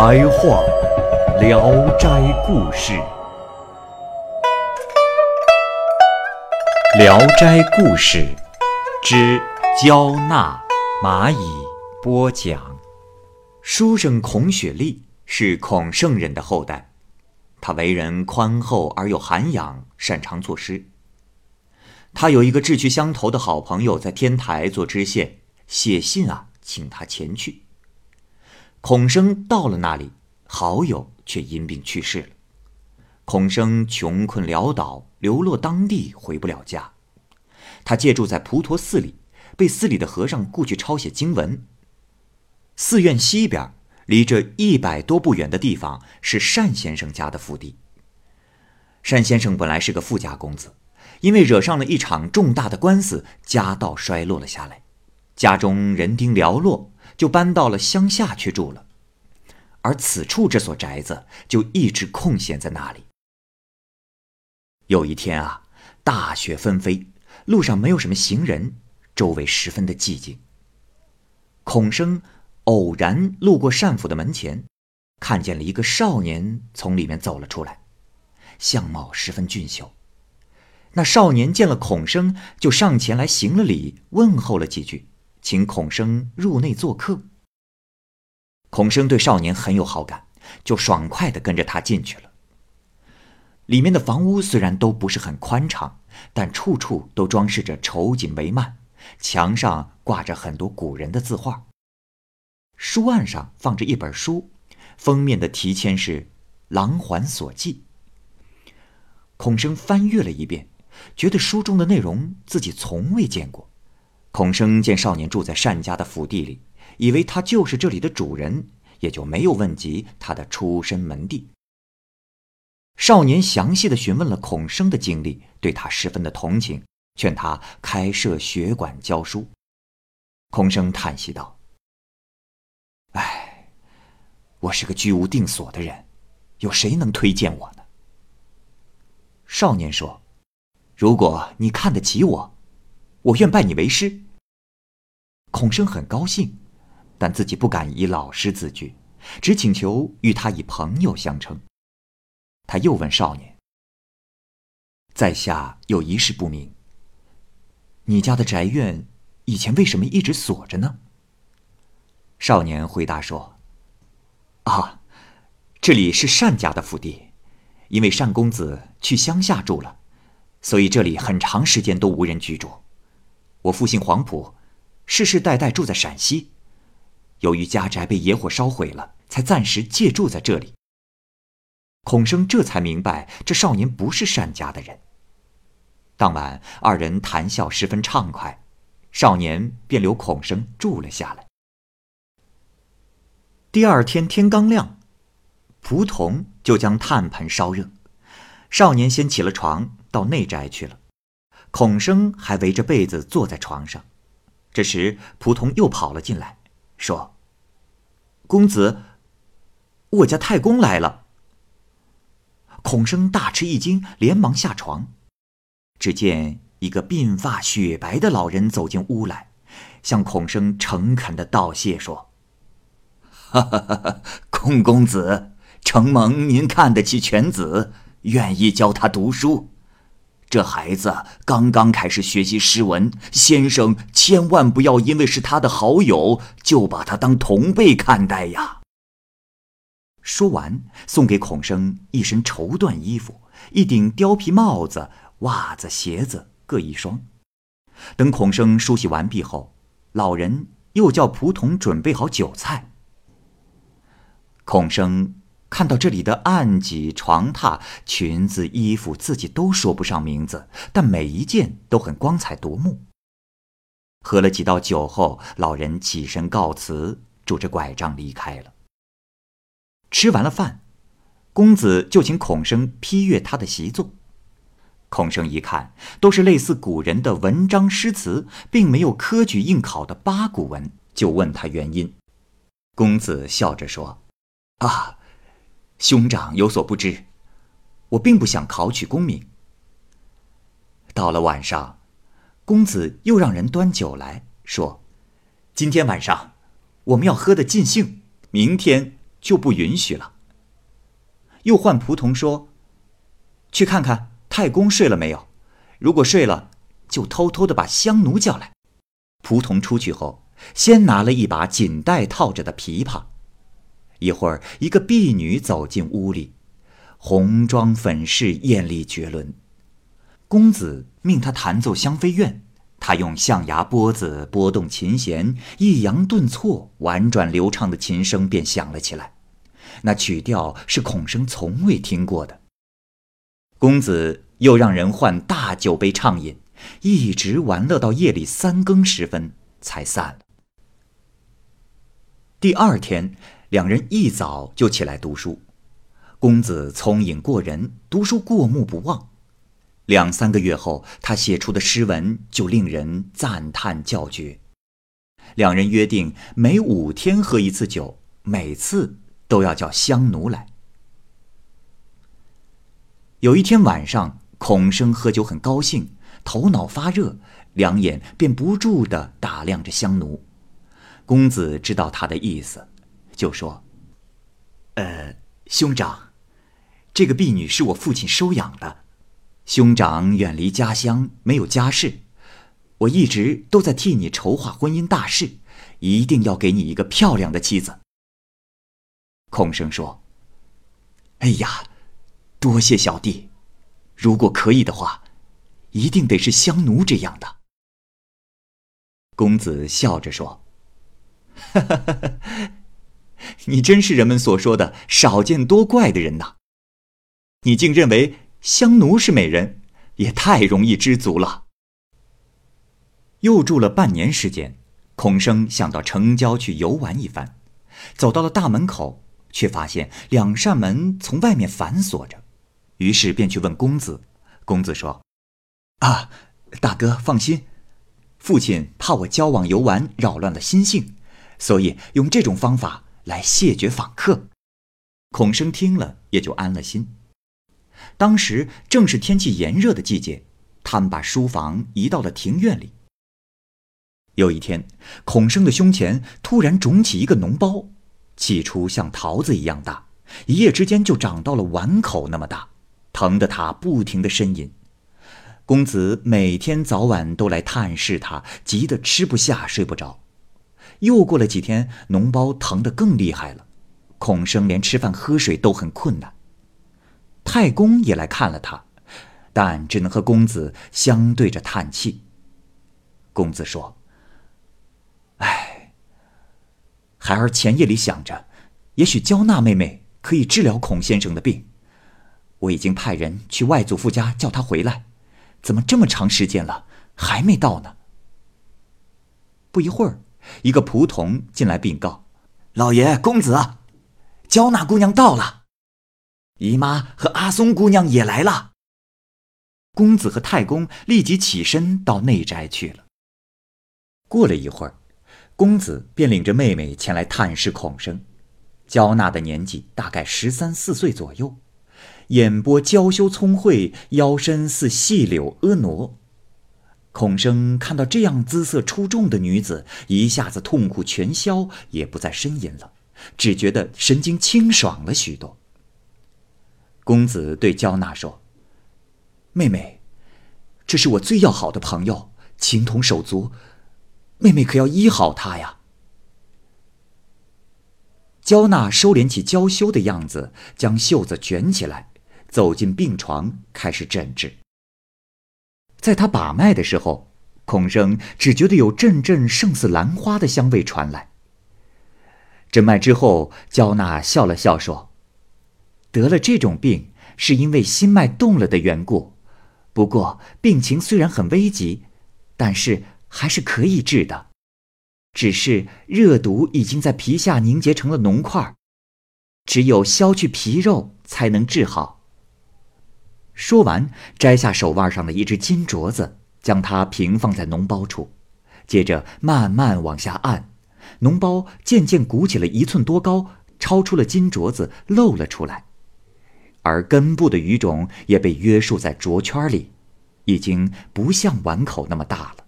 白话《聊斋故事》，《聊斋故事》之焦纳蚂蚁播讲。书生孔雪莉。是孔圣人的后代，他为人宽厚而有涵养，擅长作诗。他有一个志趣相投的好朋友在天台做知县，写信啊，请他前去。孔生到了那里，好友却因病去世了。孔生穷困潦倒，流落当地，回不了家。他借住在普陀寺里，被寺里的和尚雇去抄写经文。寺院西边。离这一百多步远的地方是单先生家的府邸。单先生本来是个富家公子，因为惹上了一场重大的官司，家道衰落了下来，家中人丁寥落，就搬到了乡下去住了。而此处这所宅子就一直空闲在那里。有一天啊，大雪纷飞，路上没有什么行人，周围十分的寂静。孔生。偶然路过单府的门前，看见了一个少年从里面走了出来，相貌十分俊秀。那少年见了孔生，就上前来行了礼，问候了几句，请孔生入内做客。孔生对少年很有好感，就爽快地跟着他进去了。里面的房屋虽然都不是很宽敞，但处处都装饰着绸锦帷幔，墙上挂着很多古人的字画。书案上放着一本书，封面的题签是《琅环所记》。孔生翻阅了一遍，觉得书中的内容自己从未见过。孔生见少年住在单家的府邸里，以为他就是这里的主人，也就没有问及他的出身门第。少年详细的询问了孔生的经历，对他十分的同情，劝他开设学馆教书。孔生叹息道。唉，我是个居无定所的人，有谁能推荐我呢？少年说：“如果你看得起我，我愿拜你为师。”孔生很高兴，但自己不敢以老师自居，只请求与他以朋友相称。他又问少年：“在下有一事不明，你家的宅院以前为什么一直锁着呢？”少年回答说：“啊，这里是单家的府邸，因为单公子去乡下住了，所以这里很长时间都无人居住。我父姓黄埔，世世代代住在陕西，由于家宅被野火烧毁了，才暂时借住在这里。”孔生这才明白，这少年不是单家的人。当晚二人谈笑十分畅快，少年便留孔生住了下来。第二天天刚亮，蒲童就将炭盆烧热。少年先起了床，到内宅去了。孔生还围着被子坐在床上。这时，仆童又跑了进来，说：“公子，我家太公来了。”孔生大吃一惊，连忙下床。只见一个鬓发雪白的老人走进屋来，向孔生诚恳的道谢说。哈哈哈！哈孔公子，承蒙您看得起犬子，愿意教他读书。这孩子刚刚开始学习诗文，先生千万不要因为是他的好友，就把他当同辈看待呀。说完，送给孔生一身绸缎衣服、一顶貂皮帽子、袜子、鞋子各一双。等孔生梳洗完毕后，老人又叫仆童准备好酒菜。孔生看到这里的案几、床榻、裙子、衣服，自己都说不上名字，但每一件都很光彩夺目。喝了几道酒后，老人起身告辞，拄着拐杖离开了。吃完了饭，公子就请孔生批阅他的习作。孔生一看，都是类似古人的文章诗词，并没有科举应考的八股文，就问他原因。公子笑着说：“啊，兄长有所不知，我并不想考取功名。”到了晚上，公子又让人端酒来说：“今天晚上我们要喝得尽兴，明天就不允许了。”又唤仆童说：“去看看。”太公睡了没有？如果睡了，就偷偷的把香奴叫来。仆童出去后，先拿了一把锦带套着的琵琶。一会儿，一个婢女走进屋里，红妆粉饰，艳丽绝伦。公子命她弹奏香妃怨，她用象牙拨子拨动琴弦，抑扬顿挫，婉转流畅的琴声便响了起来。那曲调是孔生从未听过的。公子又让人换大酒杯畅饮，一直玩乐到夜里三更时分才散了。第二天，两人一早就起来读书。公子聪颖过人，读书过目不忘。两三个月后，他写出的诗文就令人赞叹叫绝。两人约定每五天喝一次酒，每次都要叫香奴来。有一天晚上，孔生喝酒很高兴，头脑发热，两眼便不住地打量着香奴。公子知道他的意思，就说：“呃，兄长，这个婢女是我父亲收养的。兄长远离家乡，没有家室，我一直都在替你筹划婚姻大事，一定要给你一个漂亮的妻子。”孔生说：“哎呀。”多谢小弟，如果可以的话，一定得是香奴这样的。公子笑着说：“哈哈哈哈你真是人们所说的少见多怪的人呐！你竟认为香奴是美人，也太容易知足了。”又住了半年时间，孔生想到城郊去游玩一番，走到了大门口，却发现两扇门从外面反锁着。于是便去问公子，公子说：“啊，大哥放心，父亲怕我交往游玩扰乱了心性，所以用这种方法来谢绝访客。”孔生听了也就安了心。当时正是天气炎热的季节，他们把书房移到了庭院里。有一天，孔生的胸前突然肿起一个脓包，起初像桃子一样大，一夜之间就长到了碗口那么大。疼得他不停的呻吟，公子每天早晚都来探视他，急得吃不下睡不着。又过了几天，脓包疼得更厉害了，孔生连吃饭喝水都很困难。太公也来看了他，但只能和公子相对着叹气。公子说：“哎，孩儿前夜里想着，也许焦娜妹妹可以治疗孔先生的病。”我已经派人去外祖父家叫他回来，怎么这么长时间了还没到呢？不一会儿，一个仆童进来禀告：“老爷公子，焦娜姑娘到了，姨妈和阿松姑娘也来了。”公子和太公立即起身到内宅去了。过了一会儿，公子便领着妹妹前来探视孔生。焦娜的年纪大概十三四岁左右。眼波娇羞聪慧，腰身似细柳婀娜。孔生看到这样姿色出众的女子，一下子痛苦全消，也不再呻吟了，只觉得神经清爽了许多。公子对焦娜说：“妹妹，这是我最要好的朋友，情同手足，妹妹可要医好他呀。”焦娜收敛起娇羞的样子，将袖子卷起来。走进病床，开始诊治。在他把脉的时候，孔生只觉得有阵阵胜似兰花的香味传来。诊脉之后，焦娜笑了笑说：“得了这种病，是因为心脉动了的缘故。不过病情虽然很危急，但是还是可以治的，只是热毒已经在皮下凝结成了脓块，只有削去皮肉才能治好。说完，摘下手腕上的一只金镯子，将它平放在脓包处，接着慢慢往下按，脓包渐渐鼓起了一寸多高，超出了金镯子，露了出来，而根部的鱼种也被约束在镯圈里。已经不像碗口那么大了。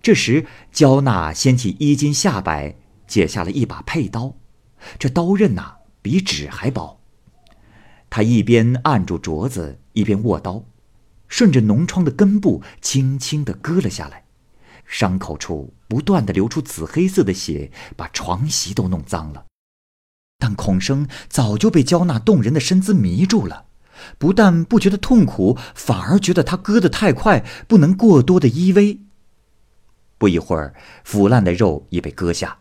这时，焦娜掀起衣襟下摆，解下了一把佩刀，这刀刃呐比纸还薄。他一边按住镯子，一边握刀，顺着脓疮的根部轻轻地割了下来，伤口处不断的流出紫黑色的血，把床席都弄脏了。但孔生早就被焦娜动人的身姿迷住了。不但不觉得痛苦，反而觉得他割得太快，不能过多的依偎。不一会儿，腐烂的肉已被割下，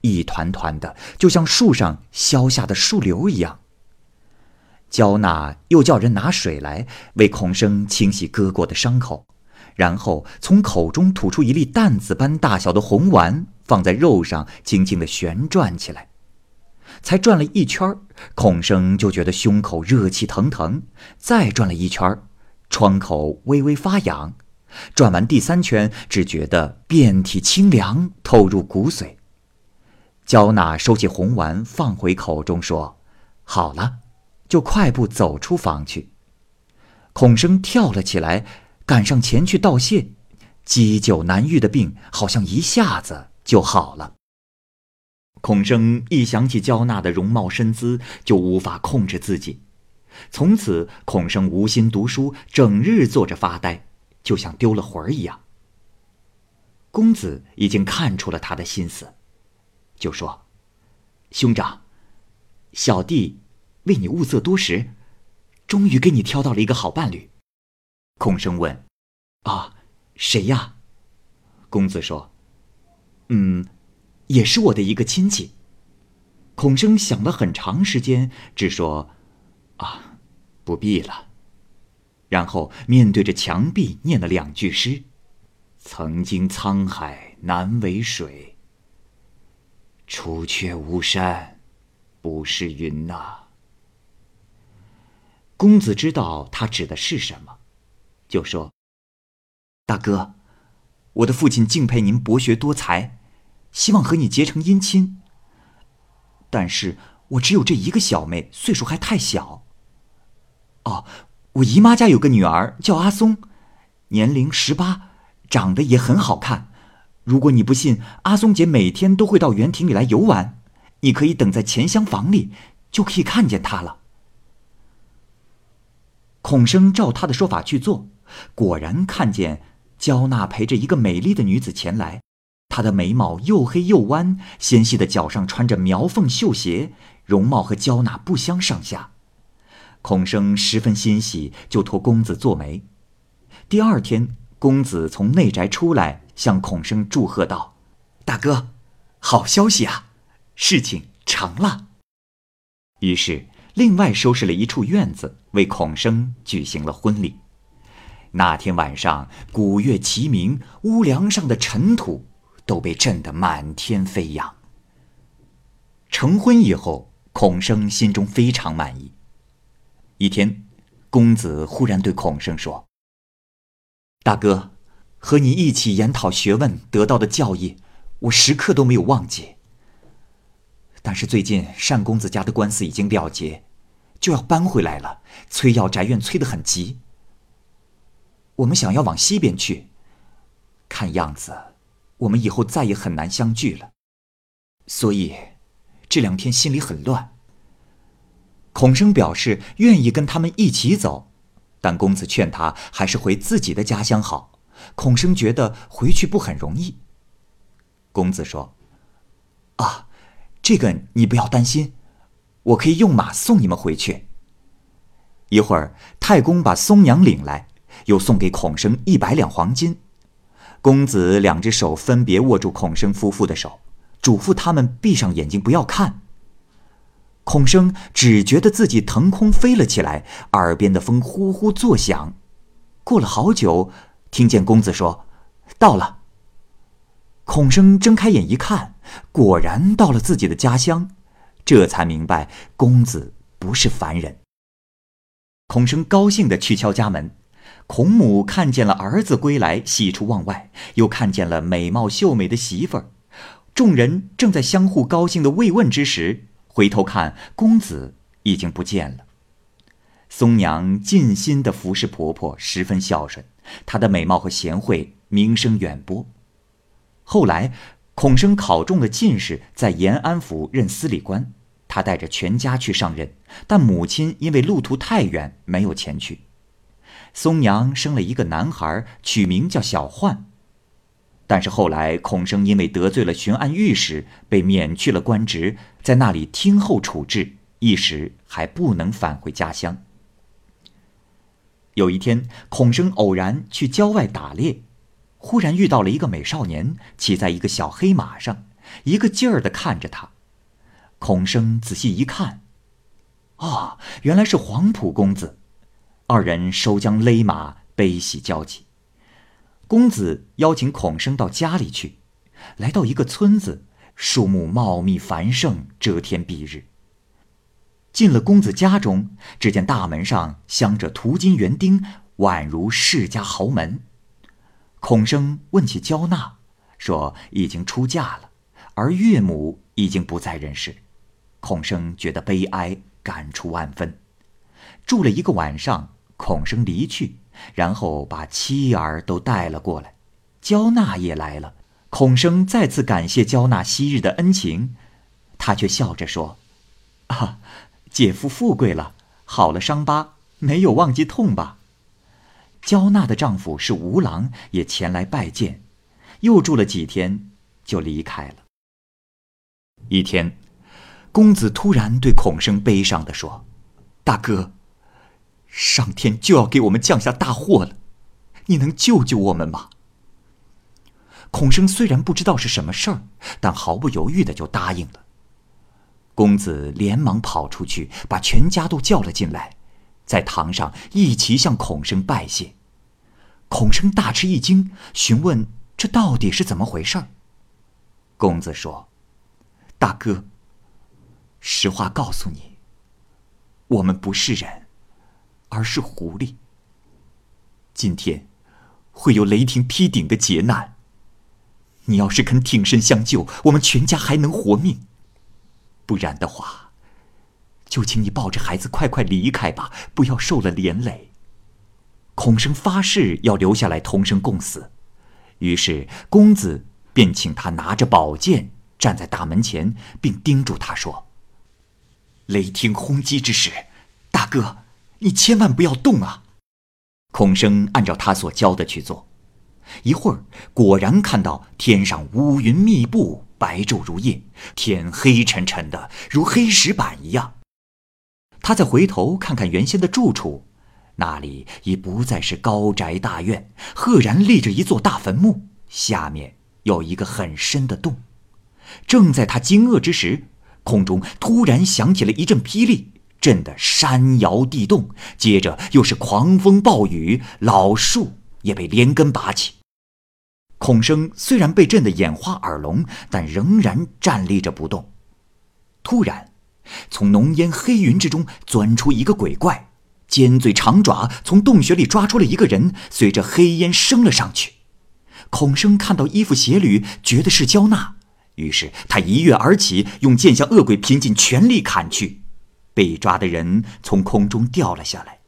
一团团的，就像树上削下的树瘤一样。焦娜又叫人拿水来为孔生清洗割过的伤口，然后从口中吐出一粒弹子般大小的红丸，放在肉上，轻轻的旋转起来。才转了一圈孔生就觉得胸口热气腾腾；再转了一圈窗口微微发痒；转完第三圈，只觉得遍体清凉，透入骨髓。焦娜收起红丸，放回口中，说：“好了。”就快步走出房去。孔生跳了起来，赶上前去道谢。积久难愈的病，好像一下子就好了。孔生一想起焦娜的容貌身姿，就无法控制自己。从此，孔生无心读书，整日坐着发呆，就像丢了魂儿一样。公子已经看出了他的心思，就说：“兄长，小弟为你物色多时，终于给你挑到了一个好伴侣。”孔生问：“啊，谁呀？”公子说：“嗯。”也是我的一个亲戚。孔生想了很长时间，只说：“啊，不必了。”然后面对着墙壁念了两句诗：“曾经沧海难为水，除却巫山不是云呐。”公子知道他指的是什么，就说：“大哥，我的父亲敬佩您博学多才。”希望和你结成姻亲。但是我只有这一个小妹，岁数还太小。哦，我姨妈家有个女儿叫阿松，年龄十八，长得也很好看。如果你不信，阿松姐每天都会到园亭里来游玩，你可以等在前厢房里，就可以看见她了。孔生照他的说法去做，果然看见焦娜陪着一个美丽的女子前来。她的眉毛又黑又弯，纤细的脚上穿着苗缝绣鞋，容貌和焦娜不相上下。孔生十分欣喜，就托公子做媒。第二天，公子从内宅出来，向孔生祝贺道：“大哥，好消息啊，事情成了。”于是，另外收拾了一处院子，为孔生举行了婚礼。那天晚上，鼓乐齐鸣，屋梁上的尘土。都被震得满天飞扬。成婚以后，孔生心中非常满意。一天，公子忽然对孔生说：“大哥，和你一起研讨学问得到的教义，我时刻都没有忘记。但是最近单公子家的官司已经了结，就要搬回来了，催要宅院催得很急。我们想要往西边去，看样子。”我们以后再也很难相聚了，所以这两天心里很乱。孔生表示愿意跟他们一起走，但公子劝他还是回自己的家乡好。孔生觉得回去不很容易。公子说：“啊，这个你不要担心，我可以用马送你们回去。”一会儿，太公把松娘领来，又送给孔生一百两黄金。公子两只手分别握住孔生夫妇的手，嘱咐他们闭上眼睛不要看。孔生只觉得自己腾空飞了起来，耳边的风呼呼作响。过了好久，听见公子说：“到了。孔生睁开眼一看，果然到了自己的家乡，这才明白公子不是凡人。孔生高兴地去敲家门，孔母看见了儿子归来，喜出望外，又看见了美貌秀美的媳妇儿，众人正在相互高兴的慰问之时，回头看公子已经不见了。松娘尽心的服侍婆婆，十分孝顺，她的美貌和贤惠名声远播。后来，孔生考中了进士，在延安府任司礼官。他带着全家去上任，但母亲因为路途太远，没有前去。松娘生了一个男孩，取名叫小焕。但是后来，孔生因为得罪了巡按御史，被免去了官职，在那里听候处置，一时还不能返回家乡。有一天，孔生偶然去郊外打猎，忽然遇到了一个美少年，骑在一个小黑马上，一个劲儿的看着他。孔生仔细一看，啊，原来是黄埔公子。二人收缰勒马，悲喜交集。公子邀请孔生到家里去。来到一个村子，树木茂密繁盛，遮天蔽日。进了公子家中，只见大门上镶着涂金园钉，宛如世家豪门。孔生问起焦娜，说已经出嫁了，而岳母已经不在人世。孔生觉得悲哀，感触万分。住了一个晚上，孔生离去，然后把妻儿都带了过来。焦娜也来了，孔生再次感谢焦娜昔日的恩情，他却笑着说：“啊，姐夫富贵了，好了伤疤，没有忘记痛吧？”焦娜的丈夫是吴郎，也前来拜见，又住了几天，就离开了。一天。公子突然对孔生悲伤地说：“大哥，上天就要给我们降下大祸了，你能救救我们吗？”孔生虽然不知道是什么事儿，但毫不犹豫的就答应了。公子连忙跑出去，把全家都叫了进来，在堂上一齐向孔生拜谢。孔生大吃一惊，询问这到底是怎么回事儿。公子说：“大哥。”实话告诉你，我们不是人，而是狐狸。今天会有雷霆劈顶的劫难。你要是肯挺身相救，我们全家还能活命；不然的话，就请你抱着孩子快快离开吧，不要受了连累。孔生发誓要留下来同生共死，于是公子便请他拿着宝剑站在大门前，并叮嘱他说。雷霆轰击之时，大哥，你千万不要动啊！孔生按照他所教的去做，一会儿果然看到天上乌云密布，白昼如夜，天黑沉沉的，如黑石板一样。他再回头看看原先的住处，那里已不再是高宅大院，赫然立着一座大坟墓，下面有一个很深的洞。正在他惊愕之时，空中突然响起了一阵霹雳，震得山摇地动，接着又是狂风暴雨，老树也被连根拔起。孔生虽然被震得眼花耳聋，但仍然站立着不动。突然，从浓烟黑云之中钻出一个鬼怪，尖嘴长爪从洞穴里抓出了一个人，随着黑烟升了上去。孔生看到衣服鞋履，觉得是焦娜。于是他一跃而起，用剑向恶鬼拼尽全力砍去，被抓的人从空中掉了下来。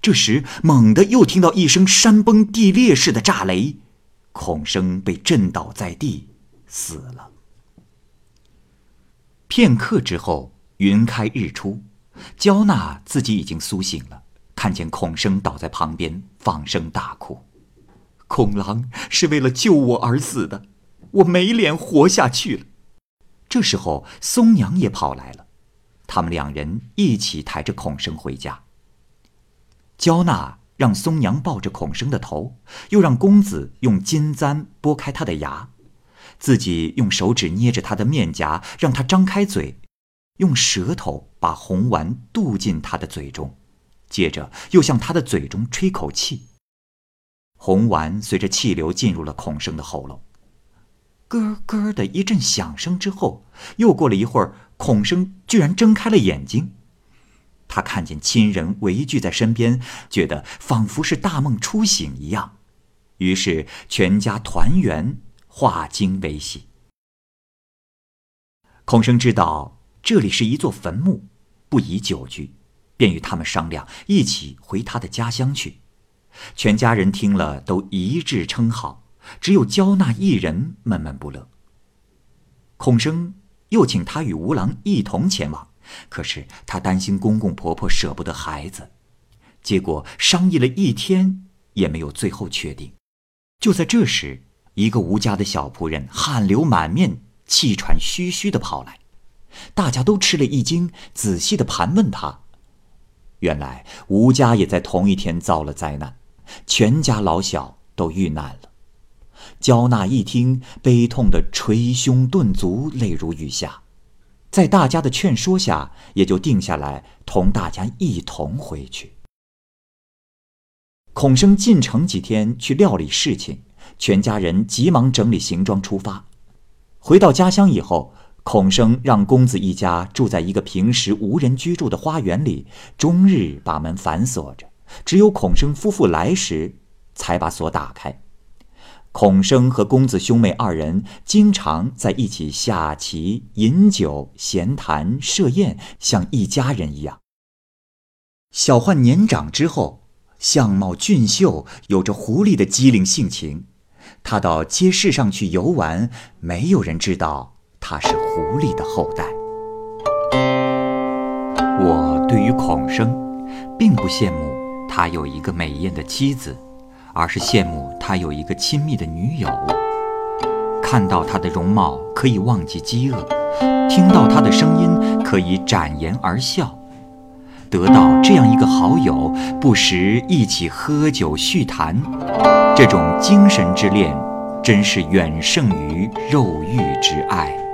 这时猛地又听到一声山崩地裂似的炸雷，孔生被震倒在地，死了。片刻之后，云开日出，焦娜自己已经苏醒了，看见孔生倒在旁边，放声大哭：“孔郎是为了救我而死的。”我没脸活下去了。这时候，松娘也跑来了，他们两人一起抬着孔生回家。焦娜让松娘抱着孔生的头，又让公子用金簪拨开他的牙，自己用手指捏着他的面颊，让他张开嘴，用舌头把红丸渡进他的嘴中，接着又向他的嘴中吹口气。红丸随着气流进入了孔生的喉咙。咯咯的一阵响声之后，又过了一会儿，孔生居然睁开了眼睛。他看见亲人围聚在身边，觉得仿佛是大梦初醒一样，于是全家团圆，化惊为喜。孔生知道这里是一座坟墓，不宜久居，便与他们商量，一起回他的家乡去。全家人听了，都一致称好。只有焦娜一人闷闷不乐。孔生又请他与吴郎一同前往，可是他担心公公婆婆舍不得孩子，结果商议了一天也没有最后确定。就在这时，一个吴家的小仆人汗流满面、气喘吁吁的跑来，大家都吃了一惊，仔细的盘问他。原来吴家也在同一天遭了灾难，全家老小都遇难了。焦娜一听，悲痛的捶胸顿足，泪如雨下。在大家的劝说下，也就定下来同大家一同回去。孔生进城几天去料理事情，全家人急忙整理行装出发。回到家乡以后，孔生让公子一家住在一个平时无人居住的花园里，终日把门反锁着，只有孔生夫妇来时，才把锁打开。孔生和公子兄妹二人经常在一起下棋、饮酒、闲谈、设宴，像一家人一样。小焕年长之后，相貌俊秀，有着狐狸的机灵性情。他到街市上去游玩，没有人知道他是狐狸的后代。我对于孔生，并不羡慕他有一个美艳的妻子。而是羡慕他有一个亲密的女友，看到他的容貌可以忘记饥饿，听到他的声音可以展颜而笑，得到这样一个好友，不时一起喝酒叙谈，这种精神之恋，真是远胜于肉欲之爱。